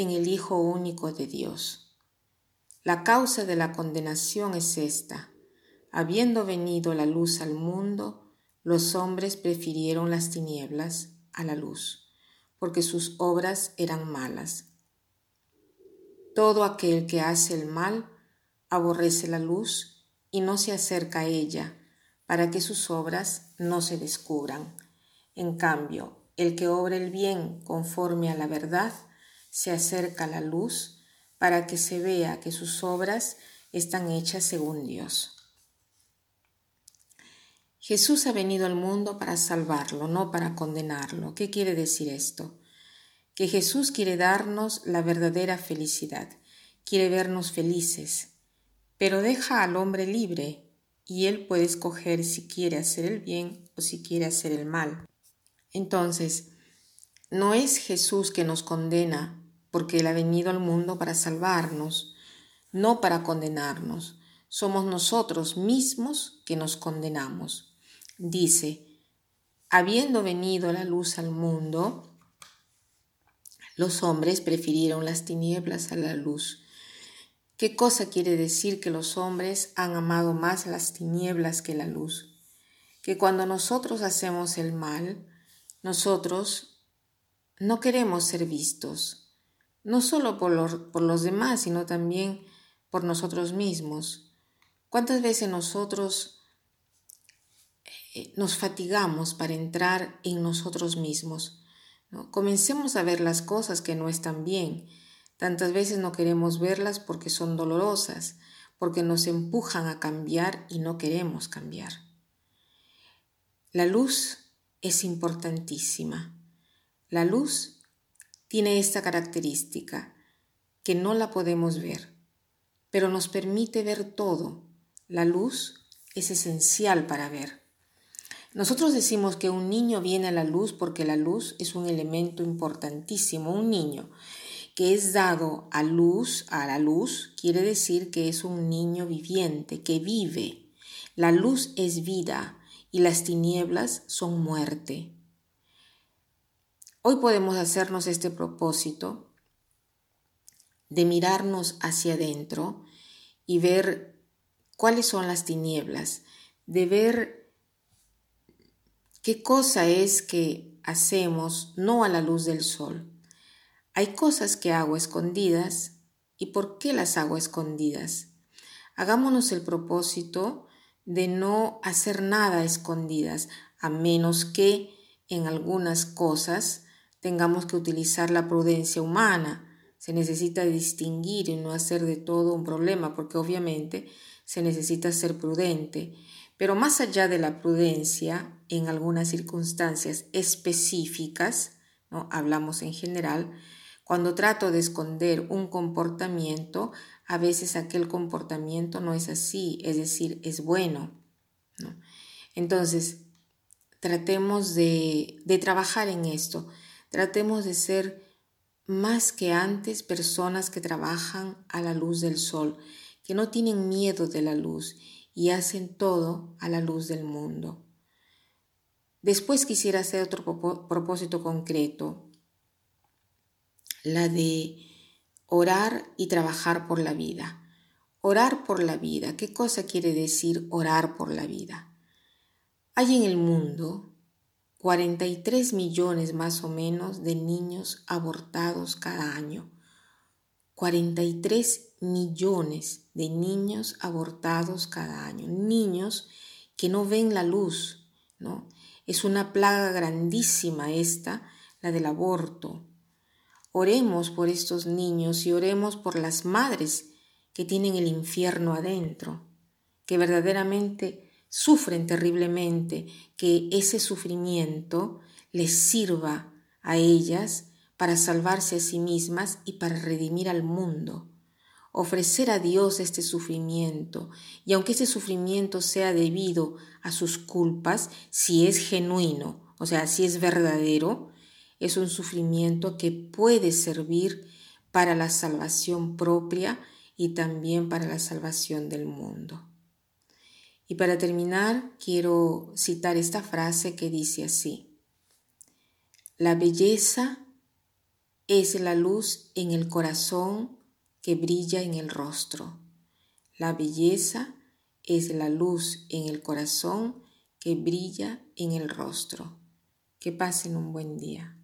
en el Hijo único de Dios. La causa de la condenación es esta. Habiendo venido la luz al mundo, los hombres prefirieron las tinieblas a la luz, porque sus obras eran malas. Todo aquel que hace el mal aborrece la luz y no se acerca a ella, para que sus obras no se descubran. En cambio, el que obra el bien conforme a la verdad, se acerca la luz, para que se vea que sus obras están hechas según Dios. Jesús ha venido al mundo para salvarlo, no para condenarlo. ¿Qué quiere decir esto? Que Jesús quiere darnos la verdadera felicidad, quiere vernos felices, pero deja al hombre libre y él puede escoger si quiere hacer el bien o si quiere hacer el mal. Entonces, no es Jesús que nos condena porque Él ha venido al mundo para salvarnos, no para condenarnos. Somos nosotros mismos que nos condenamos. Dice, habiendo venido la luz al mundo, los hombres prefirieron las tinieblas a la luz. ¿Qué cosa quiere decir que los hombres han amado más las tinieblas que la luz? Que cuando nosotros hacemos el mal, nosotros no queremos ser vistos, no solo por los, por los demás, sino también por nosotros mismos. ¿Cuántas veces nosotros eh, nos fatigamos para entrar en nosotros mismos? Comencemos a ver las cosas que no están bien. Tantas veces no queremos verlas porque son dolorosas, porque nos empujan a cambiar y no queremos cambiar. La luz es importantísima. La luz tiene esta característica, que no la podemos ver, pero nos permite ver todo. La luz es esencial para ver. Nosotros decimos que un niño viene a la luz porque la luz es un elemento importantísimo. Un niño que es dado a luz, a la luz, quiere decir que es un niño viviente, que vive. La luz es vida y las tinieblas son muerte. Hoy podemos hacernos este propósito de mirarnos hacia adentro y ver cuáles son las tinieblas, de ver qué cosa es que hacemos no a la luz del sol. Hay cosas que hago escondidas y por qué las hago escondidas. Hagámonos el propósito de no hacer nada escondidas, a menos que en algunas cosas tengamos que utilizar la prudencia humana. Se necesita distinguir y no hacer de todo un problema, porque obviamente se necesita ser prudente. Pero más allá de la prudencia, en algunas circunstancias específicas, ¿no? hablamos en general, cuando trato de esconder un comportamiento, a veces aquel comportamiento no es así, es decir, es bueno. Entonces, tratemos de, de trabajar en esto. Tratemos de ser más que antes personas que trabajan a la luz del sol, que no tienen miedo de la luz y hacen todo a la luz del mundo. Después quisiera hacer otro propósito concreto, la de orar y trabajar por la vida. Orar por la vida. ¿Qué cosa quiere decir orar por la vida? Hay en el mundo 43 millones más o menos de niños abortados cada año. 43 millones de niños abortados cada año. Niños que no ven la luz, ¿no? Es una plaga grandísima esta, la del aborto. Oremos por estos niños y oremos por las madres que tienen el infierno adentro, que verdaderamente sufren terriblemente, que ese sufrimiento les sirva a ellas para salvarse a sí mismas y para redimir al mundo. Ofrecer a Dios este sufrimiento, y aunque ese sufrimiento sea debido a sus culpas, si es genuino, o sea, si es verdadero, es un sufrimiento que puede servir para la salvación propia y también para la salvación del mundo. Y para terminar, quiero citar esta frase que dice así, la belleza es la luz en el corazón que brilla en el rostro. La belleza es la luz en el corazón que brilla en el rostro. Que pasen un buen día.